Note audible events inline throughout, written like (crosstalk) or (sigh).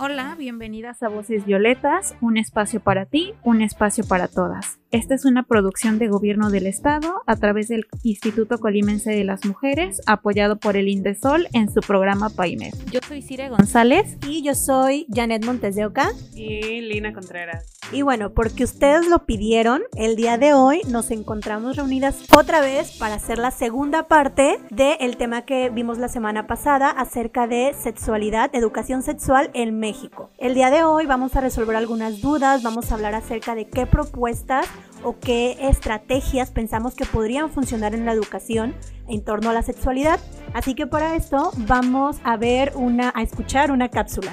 Hola, bienvenidas a Voces Violetas, un espacio para ti, un espacio para todas. Esta es una producción de Gobierno del Estado a través del Instituto Colimense de las Mujeres, apoyado por el Indesol en su programa PAIMED. Yo soy Cire González. Y yo soy Janet Montes de Oca. Y Lina Contreras. Y bueno, porque ustedes lo pidieron, el día de hoy nos encontramos reunidas otra vez para hacer la segunda parte del tema que vimos la semana pasada acerca de sexualidad, educación sexual en México. El día de hoy vamos a resolver algunas dudas, vamos a hablar acerca de qué propuestas o qué estrategias pensamos que podrían funcionar en la educación en torno a la sexualidad. Así que para esto vamos a ver una, a escuchar una cápsula.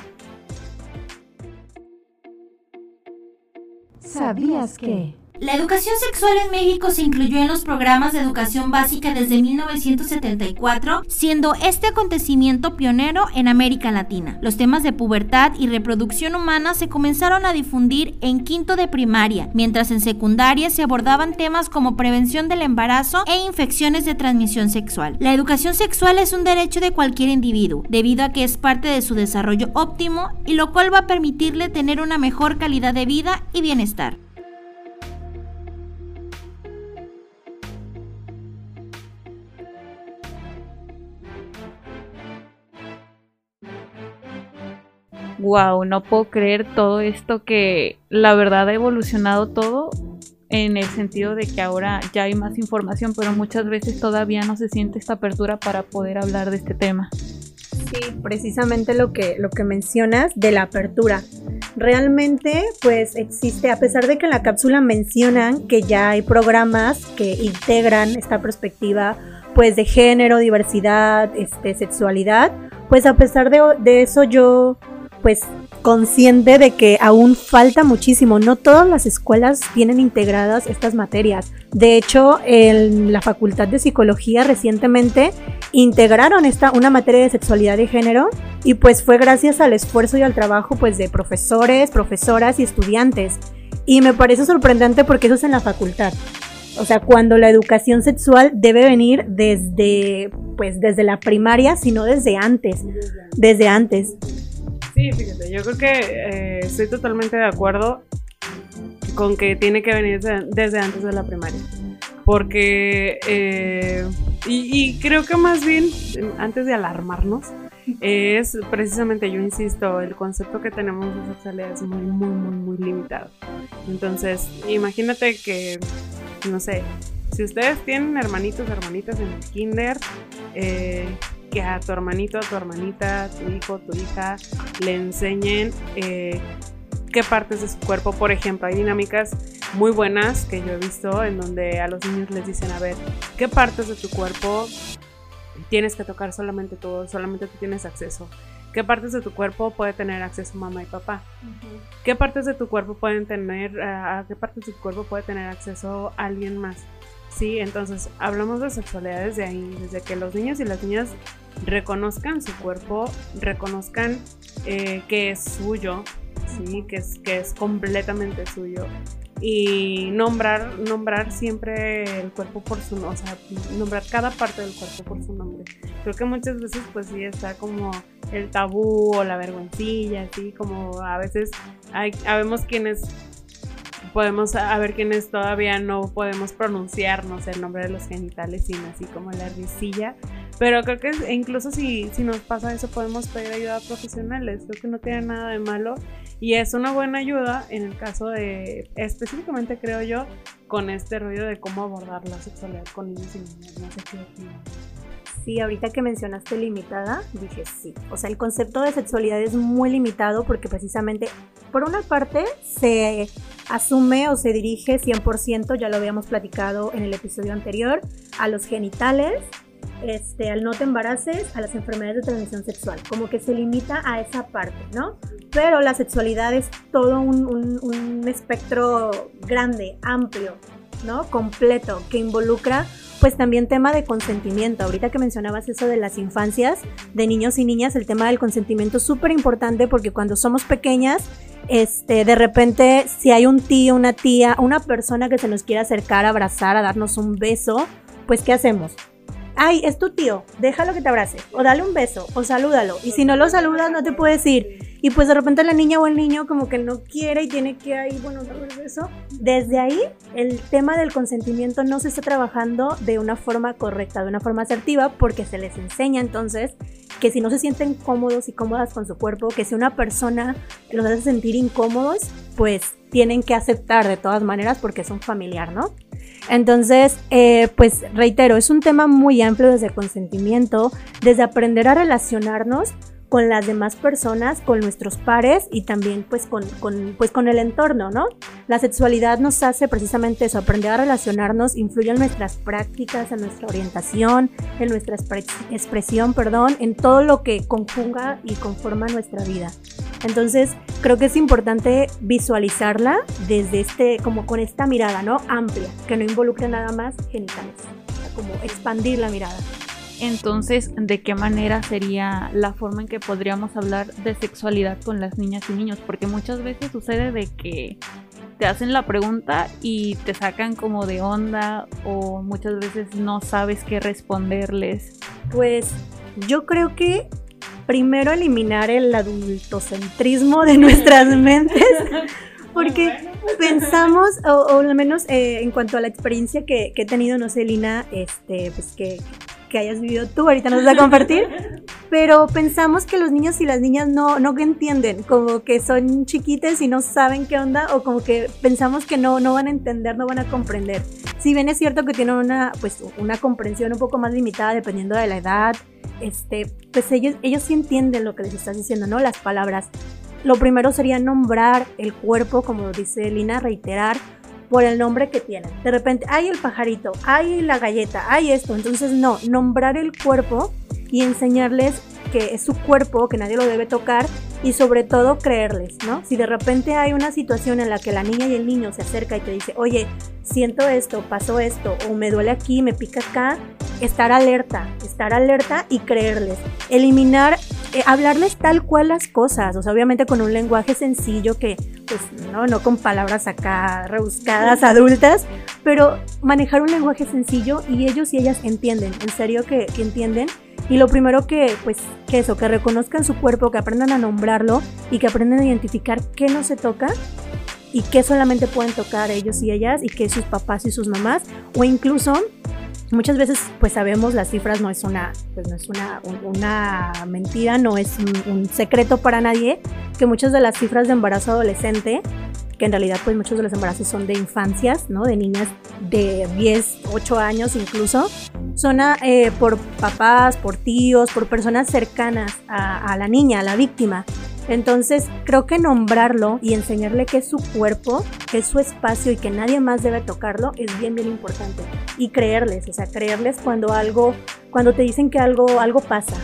¿Sabías que? La educación sexual en México se incluyó en los programas de educación básica desde 1974, siendo este acontecimiento pionero en América Latina. Los temas de pubertad y reproducción humana se comenzaron a difundir en quinto de primaria, mientras en secundaria se abordaban temas como prevención del embarazo e infecciones de transmisión sexual. La educación sexual es un derecho de cualquier individuo, debido a que es parte de su desarrollo óptimo y lo cual va a permitirle tener una mejor calidad de vida y bienestar. Wow, no puedo creer todo esto que la verdad ha evolucionado todo en el sentido de que ahora ya hay más información, pero muchas veces todavía no se siente esta apertura para poder hablar de este tema. Sí, precisamente lo que, lo que mencionas de la apertura. Realmente, pues existe, a pesar de que en la cápsula mencionan que ya hay programas que integran esta perspectiva, pues de género, diversidad, este, sexualidad, pues a pesar de, de eso yo pues consciente de que aún falta muchísimo. No todas las escuelas tienen integradas estas materias. De hecho, en la Facultad de Psicología recientemente integraron esta una materia de sexualidad de género y pues fue gracias al esfuerzo y al trabajo pues de profesores, profesoras y estudiantes. Y me parece sorprendente porque eso es en la facultad. O sea, cuando la educación sexual debe venir desde pues desde la primaria, sino desde antes, desde antes. Sí, fíjate, yo creo que eh, estoy totalmente de acuerdo con que tiene que venir desde, antes de la primaria. Porque, eh, y, creo que más bien, antes de alarmarnos, es precisamente, yo insisto, el concepto que tenemos de sexualidad es muy, muy, muy, muy limitado. Entonces, imagínate que, no sé, si ustedes tienen hermanitos, hermanitas en el kinder, eh, que a tu hermanito, a tu hermanita, a tu hijo, tu hija le enseñen eh, qué partes de su cuerpo, por ejemplo, hay dinámicas muy buenas que yo he visto en donde a los niños les dicen, a ver, qué partes de tu cuerpo tienes que tocar solamente tú, solamente tú tienes acceso. ¿Qué partes de tu cuerpo puede tener acceso mamá y papá? ¿Qué partes de tu cuerpo pueden tener, a qué partes de tu cuerpo puede tener acceso alguien más? Sí, entonces hablamos de sexualidad desde ahí, desde que los niños y las niñas reconozcan su cuerpo, reconozcan eh, que es suyo, ¿sí? que, es, que es completamente suyo. Y nombrar, nombrar siempre el cuerpo por su nombre, o sea, nombrar cada parte del cuerpo por su nombre. Creo que muchas veces pues sí está como el tabú o la vergüencilla, así como a veces hay, habemos quienes podemos ver quienes todavía no podemos pronunciarnos el nombre de los genitales sino así como la risilla. Pero creo que incluso si, si nos pasa eso podemos pedir ayuda a profesionales. Creo que no tiene nada de malo y es una buena ayuda en el caso de, específicamente creo yo, con este rollo de cómo abordar la sexualidad con niños y niñas. No sé qué Sí, ahorita que mencionaste limitada, dije sí. O sea, el concepto de sexualidad es muy limitado porque precisamente, por una parte, se asume o se dirige 100%, ya lo habíamos platicado en el episodio anterior, a los genitales este, al no te embaraces, a las enfermedades de transmisión sexual, como que se limita a esa parte, ¿no? Pero la sexualidad es todo un, un, espectro grande, amplio, ¿no? Completo, que involucra pues también tema de consentimiento. Ahorita que mencionabas eso de las infancias, de niños y niñas, el tema del consentimiento es súper importante porque cuando somos pequeñas, este, de repente, si hay un tío, una tía, una persona que se nos quiere acercar, abrazar, a darnos un beso, pues ¿qué hacemos? Ay, es tu tío, déjalo que te abrace, o dale un beso, o salúdalo. Y si no lo saludas, no te puedes ir. Y pues de repente la niña o el niño como que no quiere y tiene que ahí, bueno, darle el beso. Desde ahí, el tema del consentimiento no se está trabajando de una forma correcta, de una forma asertiva, porque se les enseña entonces que si no se sienten cómodos y cómodas con su cuerpo, que si una persona los hace sentir incómodos, pues tienen que aceptar de todas maneras porque es un familiar, ¿no? Entonces, eh, pues reitero, es un tema muy amplio desde consentimiento, desde aprender a relacionarnos con las demás personas, con nuestros pares y también pues con, pues con el entorno, ¿no? La sexualidad nos hace precisamente eso, aprender a relacionarnos, influye en nuestras prácticas, en nuestra orientación, en nuestra expresión, perdón, en todo lo que conjuga y conforma nuestra vida. Entonces, creo que es importante visualizarla desde este, como con esta mirada, ¿no? Amplia, que no involucre nada más genitales, como expandir la mirada. Entonces, ¿de qué manera sería la forma en que podríamos hablar de sexualidad con las niñas y niños? Porque muchas veces sucede de que te hacen la pregunta y te sacan como de onda o muchas veces no sabes qué responderles. Pues yo creo que primero eliminar el adultocentrismo de nuestras (laughs) mentes. Porque pensamos, o, al menos eh, en cuanto a la experiencia que, que, he tenido, no sé, Lina, este, pues que, que hayas vivido tú, ahorita nos vas a compartir, pero pensamos que los niños y las niñas no, no entienden, como que son chiquites y no saben qué onda, o como que pensamos que no, no van a entender, no van a comprender. Si bien es cierto que tienen una, pues, una comprensión un poco más limitada dependiendo de la edad, este, pues ellos, ellos sí entienden lo que les estás diciendo, ¿no? Las palabras. Lo primero sería nombrar el cuerpo, como dice Lina, reiterar, por el nombre que tienen. De repente, hay el pajarito, hay la galleta, hay esto. Entonces, no, nombrar el cuerpo y enseñarles que es su cuerpo, que nadie lo debe tocar y sobre todo creerles, ¿no? Si de repente hay una situación en la que la niña y el niño se acerca y te dice, oye, siento esto, pasó esto, o me duele aquí, me pica acá, estar alerta, estar alerta y creerles. Eliminar, eh, hablarles tal cual las cosas, o sea, obviamente con un lenguaje sencillo que, pues, no, no con palabras acá rebuscadas adultas, pero manejar un lenguaje sencillo y ellos y ellas entienden, en serio que, que entienden y lo primero que, pues, que eso, que reconozcan su cuerpo, que aprendan a nombrarlo y que aprendan a identificar qué no se toca y qué solamente pueden tocar ellos y ellas y qué sus papás y sus mamás o incluso muchas veces pues sabemos las cifras no es una pues no es una, una mentira no es un, un, secreto para nadie que muchas de las cifras de embarazo adolescente que en realidad pues muchos de los embarazos son de infancias, ¿no? De niñas de 10, 8 años incluso, son eh, por papás, por tíos, por personas cercanas a, a la niña, a la víctima. Entonces creo que nombrarlo y enseñarle que es su cuerpo, que es su espacio y que nadie más debe tocarlo es bien bien importante. Y creerles, o sea, creerles cuando algo, cuando te dicen que algo, algo pasa,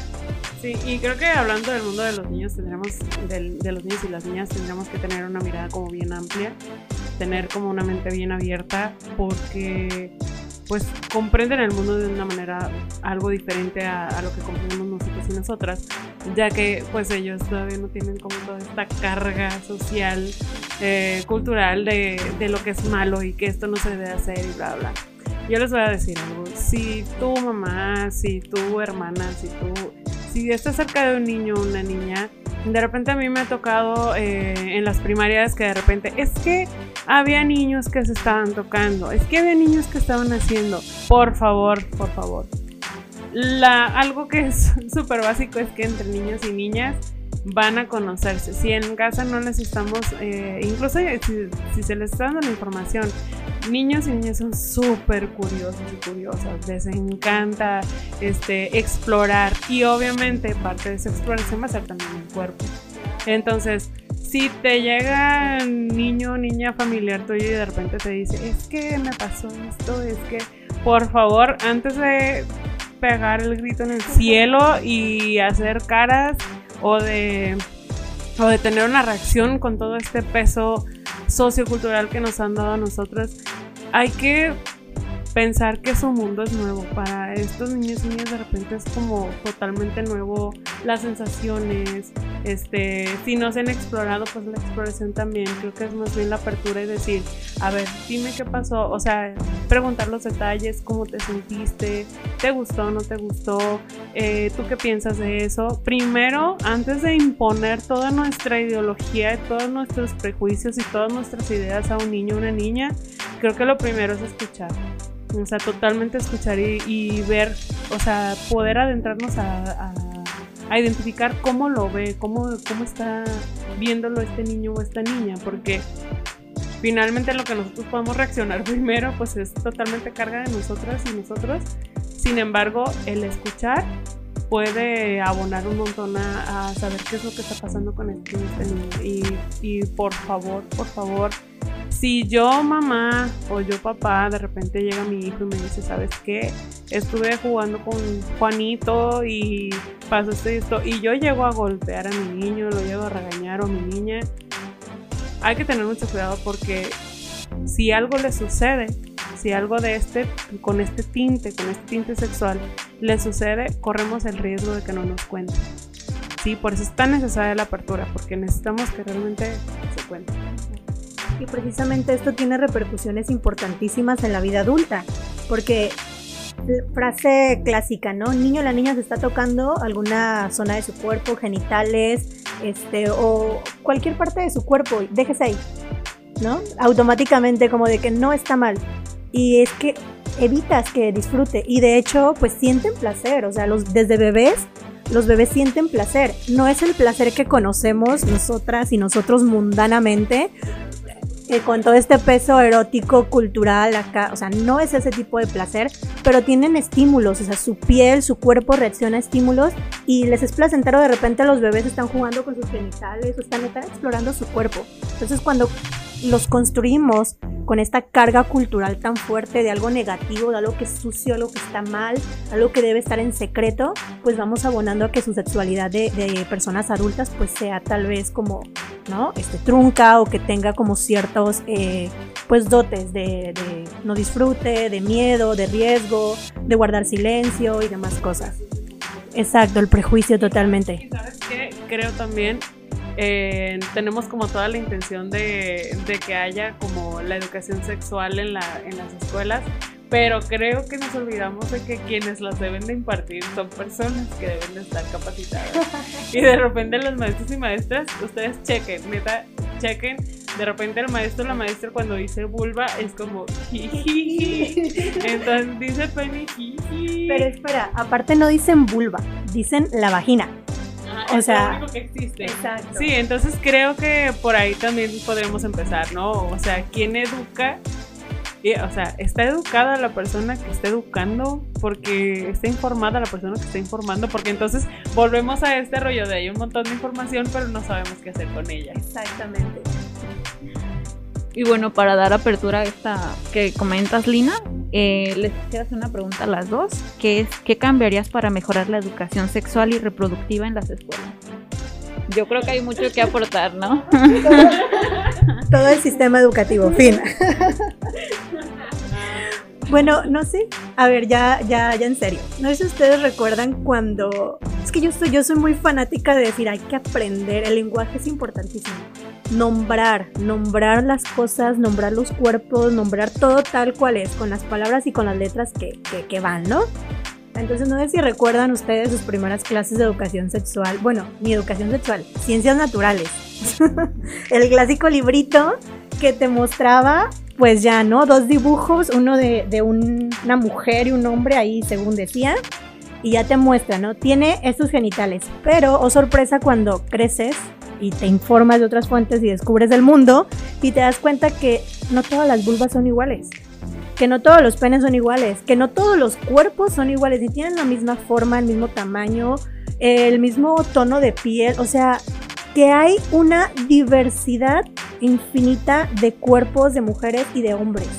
Sí, y creo que hablando del mundo de los niños, tendremos, de, de, los niños y las niñas, tendremos que tener una mirada como bien amplia, tener como una mente bien abierta, porque pues comprenden el mundo de una manera algo diferente a, a, lo que comprendemos nosotros y nosotras, ya que pues ellos todavía no tienen como toda esta carga social, eh, cultural de, de lo que es malo y que esto no se debe hacer y bla, bla. Yo les voy a decir algo, si tu mamá, si tu hermana, si tú si estás cerca de un niño o una niña, de repente a mí me ha tocado eh, en las primarias que de repente es que había niños que se estaban tocando, es que había niños que estaban haciendo. Por favor, por favor. Algo que es (laughs) súper básico es que entre niños y niñas van a conocerse. Si en casa no les estamos, eh, incluso si, se les está dando la información, niños y niñas son súper curiosos y curiosas, les encanta este, explorar y obviamente parte de esa exploración va a ser también el cuerpo. Entonces, si te llega niño o niña familiar tuyo y de repente te dice, es que me pasó esto, es que, por favor, antes de pegar el grito en el cielo y hacer caras o de, o de tener una reacción con todo este peso sociocultural que nos han dado a nosotros. Hay que pensar que su mundo es nuevo. Para estos niños y niñas de repente es como totalmente nuevo las sensaciones. Este, si no se han explorado, pues la exploración también. Creo que es más bien la apertura y decir, a ver, dime qué pasó. O sea, preguntar los detalles, cómo te sentiste, te gustó, no te gustó, eh, tú qué piensas de eso. Primero, antes de imponer toda nuestra ideología, todos nuestros prejuicios y todas nuestras ideas a un niño o una niña, creo que lo primero es escuchar. O sea, totalmente escuchar y, ver, o sea, poder adentrarnos a, identificar cómo lo ve, cómo, cómo está viéndolo este niño o esta niña, porque finalmente lo que nosotros podemos reaccionar (laughs) primero, pues es totalmente carga de nosotras y nosotros. Sin embargo, el escuchar puede abonar un montón a, saber qué es lo que está pasando con este niño. Y, y por favor, por favor, si yo mamá o yo papá de repente llega mi hijo y me dice, ¿sabes qué? Estuve jugando con Juanito y pasó esto y yo llego a golpear a mi niño, lo llego a regañar o a mi niña, hay que tener mucho cuidado porque si algo le sucede, si algo de este, con este tinte, con este tinte sexual, le sucede, corremos el riesgo de que no nos cuente. Sí, por eso es tan necesaria la apertura, porque necesitamos que realmente se cuente. Y precisamente esto tiene repercusiones importantísimas en la vida adulta, porque frase clásica, ¿no? niño la niña se está tocando alguna zona de su cuerpo, genitales, este, o cualquier parte de su cuerpo, déjese ahí, ¿no? Automáticamente como de que no está mal. Y es que evitas que disfrute y de hecho pues sienten placer, o sea, los, desde bebés los bebés sienten placer. No es el placer que conocemos nosotras y nosotros mundanamente, con todo este peso erótico, cultural acá, o sea, no es ese tipo de placer, pero tienen estímulos, o sea, su piel, su cuerpo reacciona a estímulos y les es placentero de repente los bebés están jugando con sus genitales o están, están explorando su cuerpo. Entonces cuando los construimos con esta carga cultural tan fuerte de algo negativo, de algo que es sucio, algo que está mal, algo que debe estar en secreto, pues vamos abonando a que su sexualidad de, personas adultas pues sea tal vez como, ¿no? Este, trunca o que tenga como ciertos, eh, pues dotes de, de no disfrute, de miedo, de riesgo, de guardar silencio y demás cosas. Exacto, el prejuicio totalmente. ¿Sabes qué? Creo también eh, tenemos como toda la intención de, que haya como la educación sexual en, la, en las escuelas, pero creo que nos olvidamos de que quienes las deben de impartir son personas que deben de estar capacitadas. (laughs) Y de repente los maestros y maestras, ustedes chequen, neta, chequen. De repente el maestro o la maestra cuando dice vulva es como (laughs) Entonces dice pene Pero espera, aparte no dicen vulva, dicen la vagina o sea, lo único que existe. Exacto. Sí, entonces creo que por ahí también podremos empezar, ¿no? O sea, ¿quién educa? O sea, ¿está educada la persona que está educando? Porque está informada la persona que está informando, porque entonces volvemos a este rollo de hay un montón de información, pero no sabemos qué hacer con ella. Exactamente. Y bueno, para dar apertura a esta que comentas, Lina, eh, les quisiera hacer una pregunta a las dos, que es, ¿qué cambiarías para mejorar la educación sexual y reproductiva en las escuelas? Yo creo que hay mucho que aportar, ¿no? (laughs) Todo el sistema educativo, fin. (laughs) Bueno, no sé. A ver, ya, ya, ya en serio. No sé si ustedes recuerdan cuando. Es que yo soy, yo soy muy fanática de decir hay que aprender. El lenguaje es importantísimo nombrar, nombrar las cosas, nombrar los cuerpos, nombrar todo tal cual es, con las palabras y con las letras que, que, van, ¿no? Entonces no sé si recuerdan ustedes sus primeras clases de educación sexual, bueno, ni educación sexual, ciencias naturales. (laughs) el clásico librito que te mostraba, pues ya, ¿no? Dos dibujos, uno de, de una mujer y un hombre ahí, según decía, y ya te muestra, ¿no? Tiene estos genitales, pero, oh sorpresa, cuando creces y te informas de otras fuentes y descubres del mundo y te das cuenta que no todas las vulvas son iguales, que no todos los penes son iguales, que no todos los cuerpos son iguales y tienen la misma forma, el mismo tamaño, el mismo tono de piel, o sea, que hay una diversidad infinita de cuerpos de mujeres y de hombres.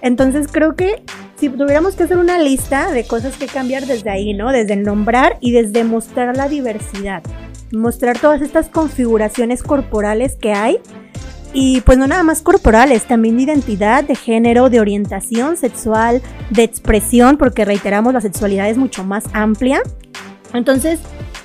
Entonces creo que si tuviéramos que hacer una lista de cosas que cambiar desde ahí, ¿no? Desde nombrar y desde mostrar la diversidad. Mostrar todas estas configuraciones corporales que hay. Y pues no nada más corporales, también de identidad, de género, de orientación sexual, de expresión, porque reiteramos, la sexualidad es mucho más amplia. Entonces,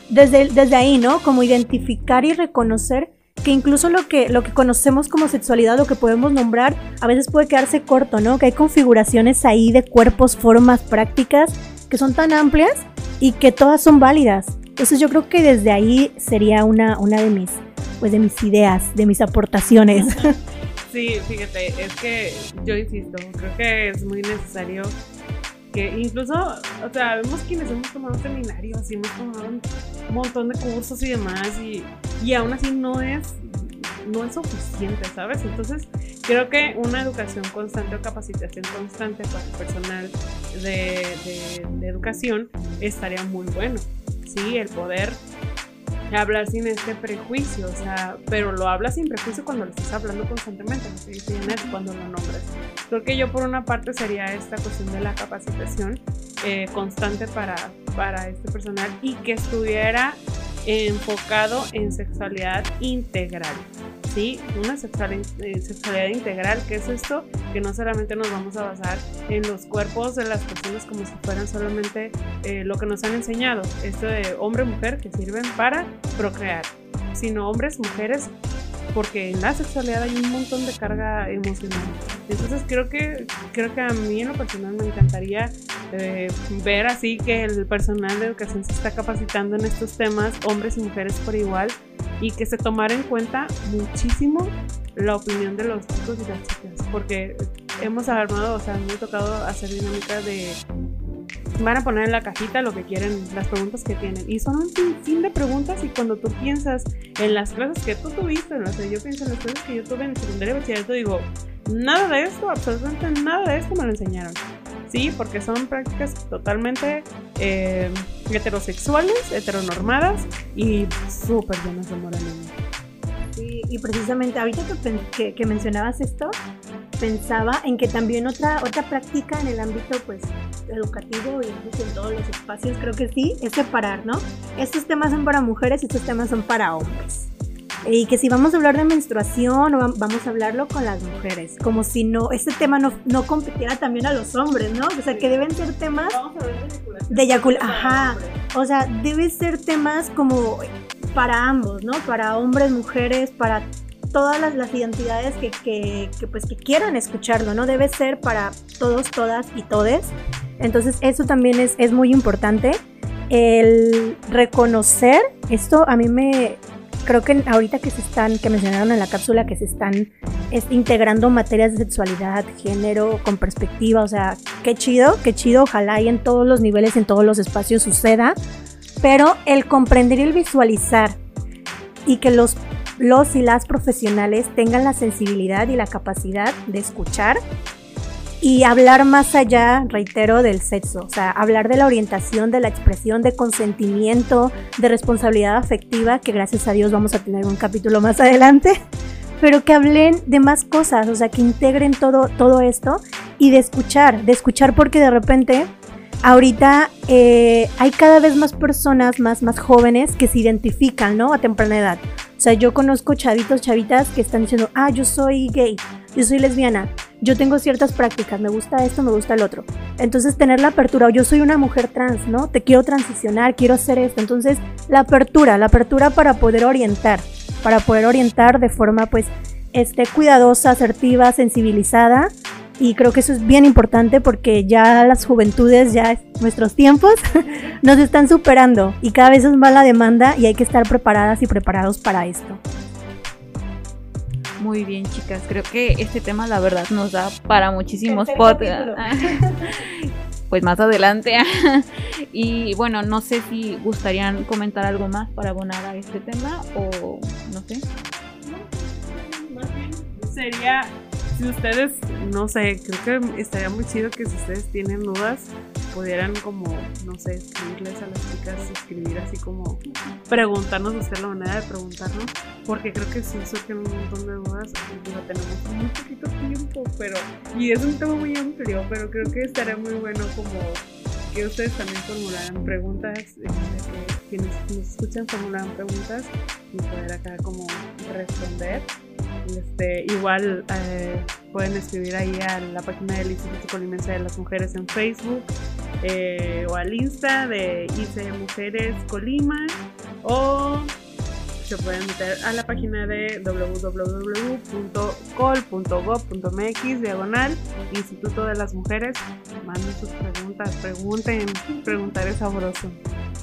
desde, desde ahí, ¿no? Como identificar y reconocer que incluso lo que, lo que conocemos como sexualidad, lo que podemos nombrar, a veces puede quedarse corto, ¿no? Que hay configuraciones ahí de cuerpos, formas, prácticas que son tan amplias y que todas son válidas. Entonces yo creo que desde ahí sería una, una de mis, pues de mis ideas, de mis aportaciones. (laughs) Sí, fíjate, es que yo insisto, creo que es muy necesario que incluso, o sea, vemos quienes hemos tomado seminarios y hemos tomado un montón de cursos y demás y, y aún así no es, no es suficiente, ¿sabes? Entonces, creo que una educación constante o capacitación constante para el personal de, de, de educación estaría muy bueno, ¿sí? El poder hablar sin este prejuicio, o sea, pero lo hablas sin prejuicio cuando lo estás hablando constantemente, no sé si cuando lo nombres. Creo que yo por una parte sería esta cuestión de la capacitación eh, constante para, para este personal y que estuviera enfocado en sexualidad integral. ¿Sí? Una eh, sexualidad, integral, ¿qué es esto? Que no solamente nos vamos a basar en los cuerpos de las personas como si fueran solamente eh, lo que nos han enseñado, esto de hombre-mujer que sirven para procrear, sino hombres, mujeres porque en la sexualidad hay un montón de carga emocional. Entonces creo que, creo que a mí en lo personal me encantaría eh, ver así que el personal de educación se está capacitando en estos temas, hombres y mujeres por igual, y que se tomara en cuenta muchísimo la opinión de los chicos y las chicas, porque hemos armado, o sea, me ha tocado hacer dinámicas de van a poner en la cajita lo que quieren, las preguntas que tienen. Y son un sinfín de preguntas y cuando tú piensas en las clases que tú tuviste, no sé, yo pienso en las clases que yo tuve en secundaria y bachillerato, digo, nada de esto, absolutamente nada de esto me lo enseñaron. Sí, porque son prácticas totalmente eh, heterosexuales, heteronormadas y súper llenas de moralismo. Sí, y precisamente ahorita que, que mencionabas esto, pensaba en que también otra, otra práctica en el ámbito pues educativo y en todos los espacios, creo que sí, es separar, ¿no? Estos temas son para mujeres y estos temas son para hombres. Y que si vamos a hablar de menstruación, vamos a hablarlo con las mujeres, como si no, este tema no, no competiera también a los hombres, ¿no? O sea, que deben ser temas de eyaculación. Ajá. O sea, debe ser temas como para ambos, ¿no? Para hombres, mujeres, para todas las, identidades que, pues, que quieran escucharlo, ¿no? Debe ser para todos, todas y todes. Entonces eso también es, es muy importante. El reconocer, esto a mí me, creo que ahorita que se están, que mencionaron en la cápsula, que se están integrando materias de sexualidad, género, con perspectiva, o sea, qué chido, qué chido, ojalá y en todos los niveles, en todos los espacios suceda, pero el comprender y el visualizar y que los los y las profesionales tengan la sensibilidad y la capacidad de escuchar y hablar más allá, reitero, del sexo, o sea, hablar de la orientación, de la expresión, de consentimiento, de responsabilidad afectiva, que gracias a Dios vamos a tener un capítulo más adelante, pero que hablen de más cosas, o sea, que integren todo, todo esto y de escuchar, de escuchar porque de repente ahorita eh, hay cada vez más personas más, más jóvenes que se identifican, ¿no? A temprana edad. O sea, yo conozco chavitos, chavitas que están diciendo, ah, yo soy gay, yo soy lesbiana, yo tengo ciertas prácticas, me gusta esto, me gusta el otro. Entonces, tener la apertura, o yo soy una mujer trans, ¿no? Te quiero transicionar, quiero hacer esto. Entonces, la apertura, la apertura para poder orientar, para poder orientar de forma, pues, este, cuidadosa, asertiva, sensibilizada y creo que eso es bien importante porque ya las juventudes, ya nuestros tiempos, (laughs) nos están superando y cada vez es más la demanda y hay que estar preparadas y preparados para esto. Muy bien, chicas. Creo que este tema, la verdad, nos da para muchísimos podcasts. (laughs) pues más adelante. (laughs) y bueno, no sé si gustarían comentar algo más para abonar a este tema o no sé. Sería si ustedes, no sé, creo que estaría muy chido que si ustedes tienen dudas pudieran como, no sé, escribirles a las chicas, escribir así como, preguntarnos, buscar la manera de preguntarnos, porque creo que sí surgen un montón de dudas, digo, tenemos muy poquito tiempo, pero, y es un tema muy amplio, pero creo que estaría muy bueno como que ustedes también formularan preguntas, eh, que quienes nos escuchan formularan preguntas y poder acá como responder. Este, igual eh, pueden escribir ahí a la página del Instituto Colimense de las Mujeres en Facebook eh, o al Insta de ICE Mujeres Colima o se pueden meter a la página de www.col.gov.mx diagonal Instituto de las Mujeres. Manden sus preguntas, pregunten, preguntar es sabroso.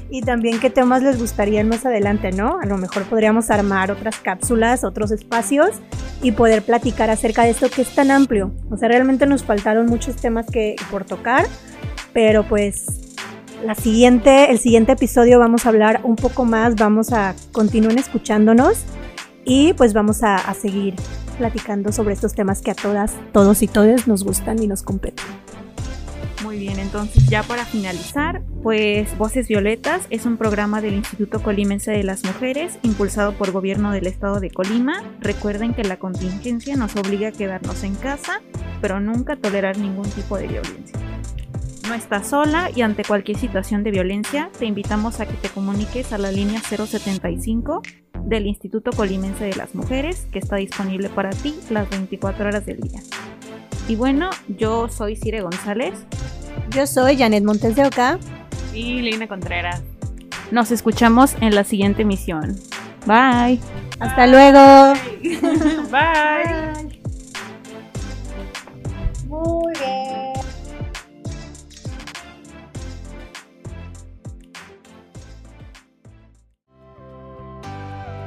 Y también qué temas les gustaría más adelante, ¿no? A lo mejor podríamos armar otras cápsulas, otros espacios y poder platicar acerca de esto que es tan amplio. O sea, realmente nos faltaron muchos temas que por tocar, pero pues la siguiente, el siguiente episodio vamos a hablar un poco más, vamos a continuar escuchándonos y pues vamos a, seguir platicando sobre estos temas que a todas, todos y todas nos gustan y nos competen. Muy bien, entonces ya para finalizar, pues Voces Violetas es un programa del Instituto Colimense de las Mujeres impulsado por Gobierno del Estado de Colima. Recuerden que la contingencia nos obliga a quedarnos en casa, pero nunca tolerar ningún tipo de violencia. No estás sola y ante cualquier situación de violencia te invitamos a que te comuniques a la línea 075 del Instituto Colimense de las Mujeres que está disponible para ti las 24 horas del día. Y bueno, yo soy Cire González. Yo soy Janet Montes de Oca. Y Lina Contreras. Nos escuchamos en la siguiente emisión. Bye. Hasta luego. Bye. (laughs) Muy bien.